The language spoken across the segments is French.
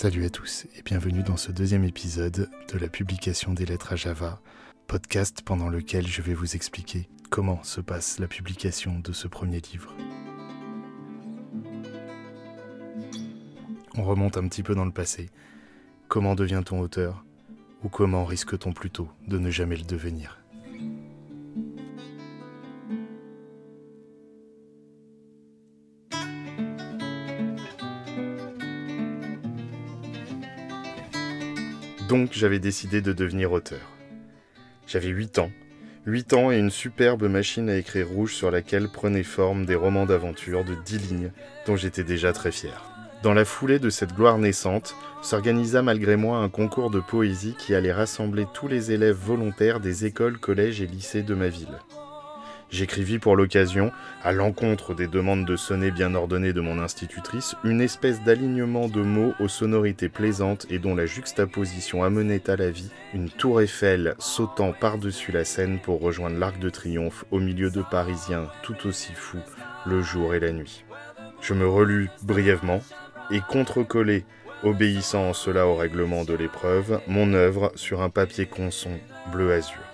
Salut à tous et bienvenue dans ce deuxième épisode de la publication des lettres à Java, podcast pendant lequel je vais vous expliquer comment se passe la publication de ce premier livre. On remonte un petit peu dans le passé. Comment devient-on auteur? Ou comment risque-t-on plutôt de ne jamais le devenir? Donc j'avais décidé de devenir auteur. J'avais 8 ans. 8 ans et une superbe machine à écrire rouge sur laquelle prenaient forme des romans d'aventure de 10 lignes dont j'étais déjà très fier. Dans la foulée de cette gloire naissante, s'organisa malgré moi un concours de poésie qui allait rassembler tous les élèves volontaires des écoles, collèges et lycées de ma ville. J'écrivis pour l'occasion, à l'encontre des demandes de sonnet bien ordonnées de mon institutrice, une espèce d'alignement de mots aux sonorités plaisantes et dont la juxtaposition amenait à la vie une tour Eiffel sautant par-dessus la Seine pour rejoindre l'Arc de Triomphe au milieu de Parisiens tout aussi fous le jour et la nuit. Je me relus brièvement et contre-collai, obéissant en cela au règlement de l'épreuve, mon œuvre sur un papier conson bleu azur.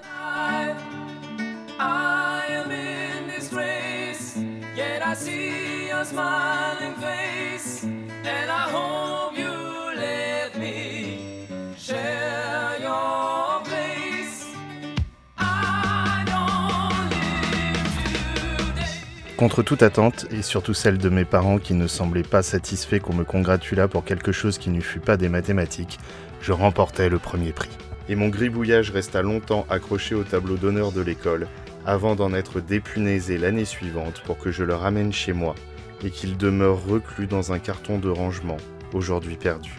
Contre toute attente, et surtout celle de mes parents qui ne semblaient pas satisfaits qu'on me congratulât pour quelque chose qui ne fût pas des mathématiques, je remportai le premier prix. Et mon gribouillage resta longtemps accroché au tableau d'honneur de l'école, avant d'en être dépunaisé l'année suivante pour que je le ramène chez moi et qu'il demeure reclus dans un carton de rangement, aujourd'hui perdu.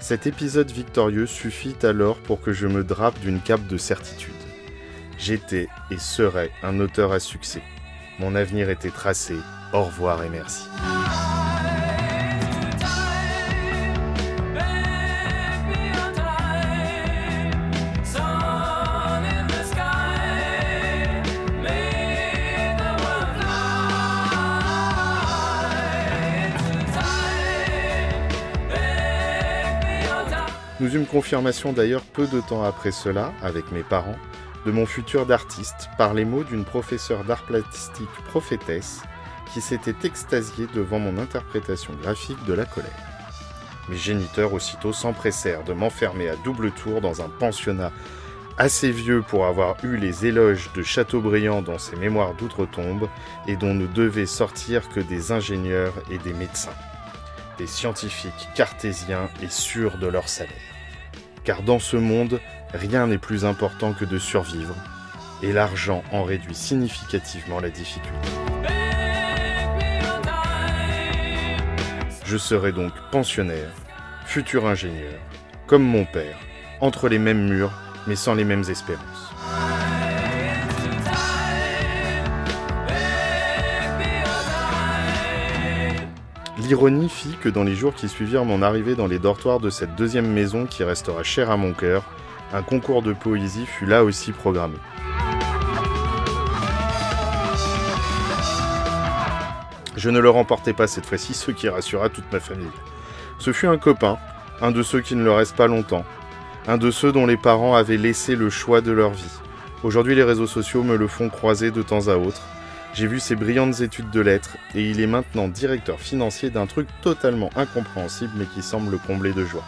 Cet épisode victorieux suffit alors pour que je me drape d'une cape de certitude. J'étais et serais un auteur à succès. Mon avenir était tracé. Au revoir et merci. Nous eûmes confirmation d'ailleurs peu de temps après cela, avec mes parents, de mon futur d'artiste par les mots d'une professeure d'art plastique prophétesse qui s'était extasiée devant mon interprétation graphique de la colère. Mes géniteurs aussitôt s'empressèrent de m'enfermer à double tour dans un pensionnat assez vieux pour avoir eu les éloges de Chateaubriand dans ses mémoires d'outre-tombe et dont ne devaient sortir que des ingénieurs et des médecins, des scientifiques cartésiens et sûrs de leur salaire car dans ce monde, rien n'est plus important que de survivre, et l'argent en réduit significativement la difficulté. Je serai donc pensionnaire, futur ingénieur, comme mon père, entre les mêmes murs, mais sans les mêmes espérances. L'ironie fit que dans les jours qui suivirent mon arrivée dans les dortoirs de cette deuxième maison qui restera chère à mon cœur, un concours de poésie fut là aussi programmé. Je ne le remportai pas cette fois-ci, ce qui rassura toute ma famille. Ce fut un copain, un de ceux qui ne le restent pas longtemps, un de ceux dont les parents avaient laissé le choix de leur vie. Aujourd'hui, les réseaux sociaux me le font croiser de temps à autre, j'ai vu ses brillantes études de lettres et il est maintenant directeur financier d'un truc totalement incompréhensible mais qui semble le combler de joie.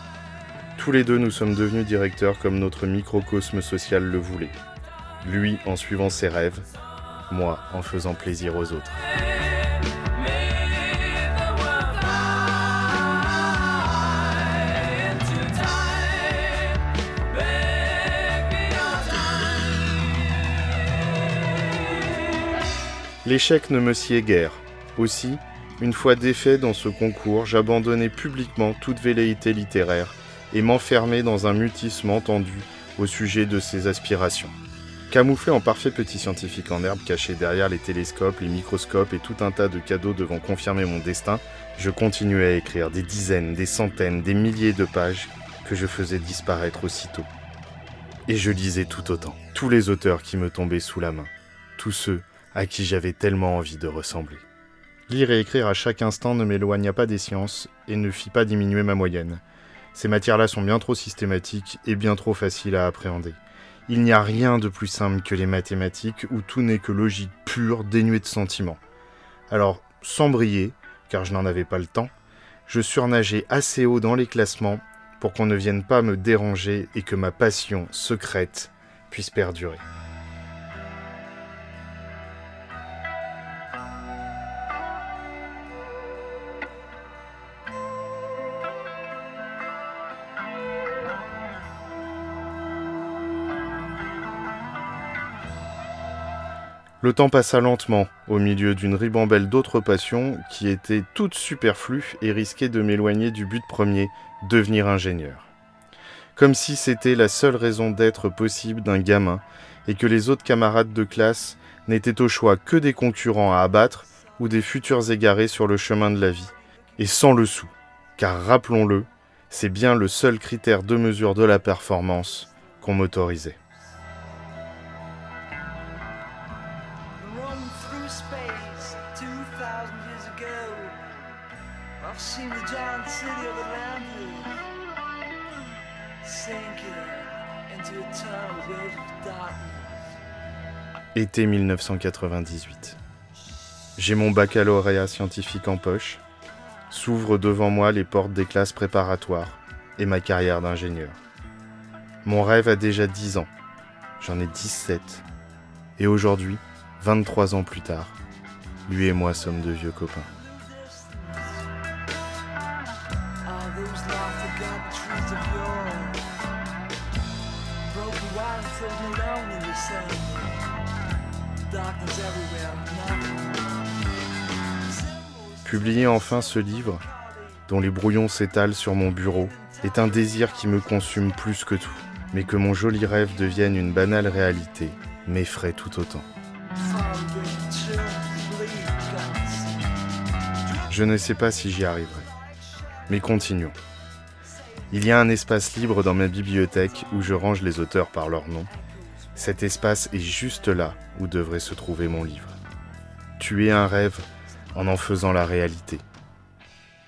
Tous les deux nous sommes devenus directeurs comme notre microcosme social le voulait. Lui en suivant ses rêves, moi en faisant plaisir aux autres. L'échec ne me sied guère. Aussi, une fois défait dans ce concours, j'abandonnai publiquement toute velléité littéraire et m'enfermai dans un mutissement tendu au sujet de ses aspirations. Camouflé en parfait petit scientifique en herbe caché derrière les télescopes, les microscopes et tout un tas de cadeaux devant confirmer mon destin, je continuais à écrire des dizaines, des centaines, des milliers de pages que je faisais disparaître aussitôt. Et je lisais tout autant, tous les auteurs qui me tombaient sous la main, tous ceux à qui j'avais tellement envie de ressembler. Lire et écrire à chaque instant ne m'éloigna pas des sciences et ne fit pas diminuer ma moyenne. Ces matières-là sont bien trop systématiques et bien trop faciles à appréhender. Il n'y a rien de plus simple que les mathématiques où tout n'est que logique pure, dénuée de sentiments. Alors, sans briller, car je n'en avais pas le temps, je surnageais assez haut dans les classements pour qu'on ne vienne pas me déranger et que ma passion secrète puisse perdurer. Le temps passa lentement, au milieu d'une ribambelle d'autres passions qui étaient toutes superflues et risquaient de m'éloigner du but premier, devenir ingénieur. Comme si c'était la seule raison d'être possible d'un gamin, et que les autres camarades de classe n'étaient au choix que des concurrents à abattre ou des futurs égarés sur le chemin de la vie, et sans le sou, car rappelons-le, c'est bien le seul critère de mesure de la performance qu'on m'autorisait. Été 1998. J'ai mon baccalauréat scientifique en poche. S'ouvrent devant moi les portes des classes préparatoires et ma carrière d'ingénieur. Mon rêve a déjà 10 ans. J'en ai 17. Et aujourd'hui, 23 ans plus tard, lui et moi sommes de vieux copains. Publier enfin ce livre, dont les brouillons s'étalent sur mon bureau, est un désir qui me consume plus que tout, mais que mon joli rêve devienne une banale réalité m'effraie tout autant. Je ne sais pas si j'y arriverai, mais continuons. Il y a un espace libre dans ma bibliothèque où je range les auteurs par leur nom. Cet espace est juste là où devrait se trouver mon livre. Tuer un rêve en en faisant la réalité.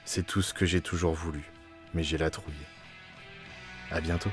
C'est tout ce que j'ai toujours voulu, mais j'ai la trouille. À bientôt.